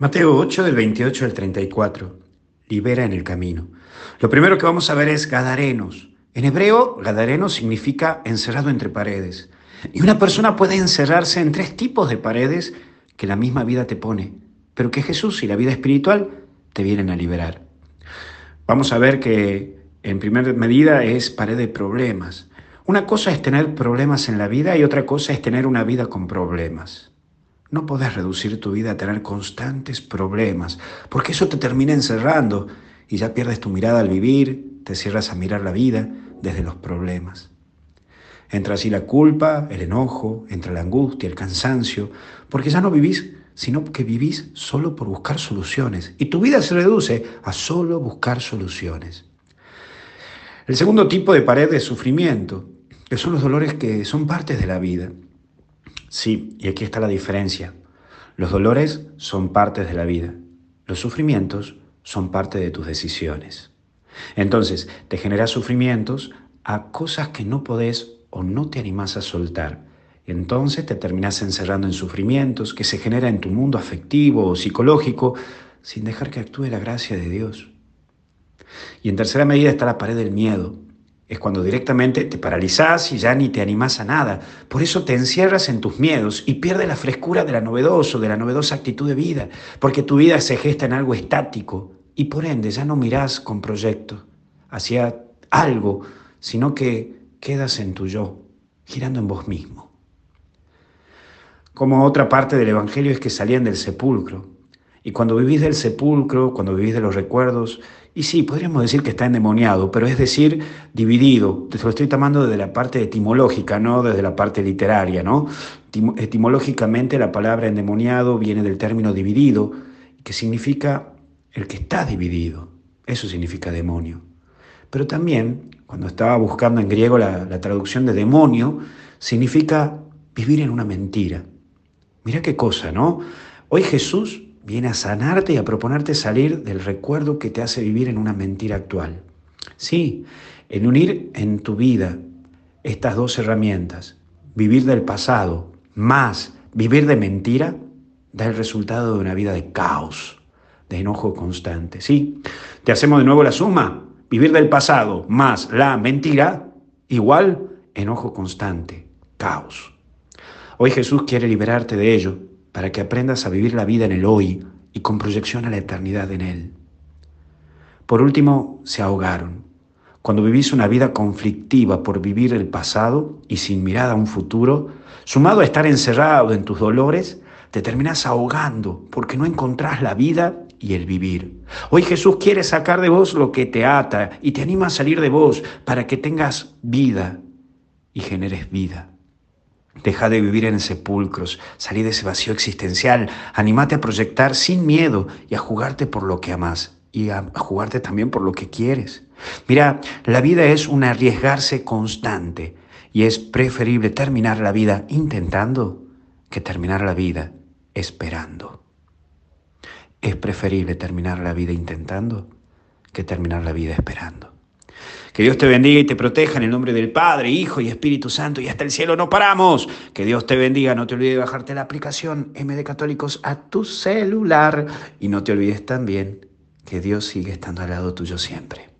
Mateo 8 del 28 al 34. Libera en el camino. Lo primero que vamos a ver es Gadarenos. En hebreo, Gadareno significa encerrado entre paredes. Y una persona puede encerrarse en tres tipos de paredes que la misma vida te pone, pero que Jesús y la vida espiritual te vienen a liberar. Vamos a ver que en primera medida es pared de problemas. Una cosa es tener problemas en la vida y otra cosa es tener una vida con problemas. No podés reducir tu vida a tener constantes problemas, porque eso te termina encerrando y ya pierdes tu mirada al vivir, te cierras a mirar la vida desde los problemas. Entra así la culpa, el enojo, entra la angustia, el cansancio, porque ya no vivís, sino que vivís solo por buscar soluciones. Y tu vida se reduce a solo buscar soluciones. El segundo tipo de pared de sufrimiento, que son los dolores que son partes de la vida. Sí, y aquí está la diferencia. Los dolores son partes de la vida. Los sufrimientos son parte de tus decisiones. Entonces, te generas sufrimientos a cosas que no podés o no te animás a soltar. Entonces te terminás encerrando en sufrimientos que se genera en tu mundo afectivo o psicológico sin dejar que actúe la gracia de Dios. Y en tercera medida está la pared del miedo, es cuando directamente te paralizás y ya ni te animás a nada. Por eso te encierras en tus miedos y pierdes la frescura de la novedoso, de la novedosa actitud de vida, porque tu vida se gesta en algo estático y por ende ya no mirás con proyecto hacia algo, sino que quedas en tu yo, girando en vos mismo. Como otra parte del Evangelio es que salían del sepulcro, y cuando vivís del sepulcro, cuando vivís de los recuerdos, y sí, podríamos decir que está endemoniado, pero es decir, dividido. Te lo estoy tomando desde la parte etimológica, no desde la parte literaria, ¿no? Etimológicamente la palabra endemoniado viene del término dividido, que significa el que está dividido. Eso significa demonio. Pero también, cuando estaba buscando en griego la, traducción de demonio, significa vivir en una mentira. Mira qué cosa, ¿no? Hoy Jesús viene a sanarte y a proponerte salir del recuerdo que te hace vivir en una mentira actual. Sí, en unir en tu vida estas dos herramientas, vivir del pasado más vivir de mentira, da el resultado de una vida de caos, de enojo constante. Sí, te hacemos de nuevo la suma, vivir del pasado más la mentira, igual enojo constante, caos. Hoy Jesús quiere liberarte de ello para que aprendas a vivir la vida en el hoy y con proyección a la eternidad en él. Por último, se ahogaron. Cuando vivís una vida conflictiva por vivir el pasado y sin mirada a un futuro, sumado a estar encerrado en tus dolores, te terminas ahogando porque no encontrás la vida y el vivir. Hoy Jesús quiere sacar de vos lo que te ata y te anima a salir de vos para que tengas vida y generes vida. Deja de vivir en sepulcros, salí de ese vacío existencial, animate a proyectar sin miedo y a jugarte por lo que amas y a, jugarte también por lo que quieres. Mira, la vida es un arriesgarse constante y es preferible terminar la vida intentando que terminar la vida esperando. Es preferible terminar la vida intentando que terminar la vida esperando. Que Dios te bendiga y te proteja en el nombre del Padre, Hijo y Espíritu Santo y hasta el cielo no paramos. Que Dios te bendiga. No te olvides de bajarte la aplicación MD Católicos a tu celular y no te olvides también que Dios sigue estando al lado tuyo siempre.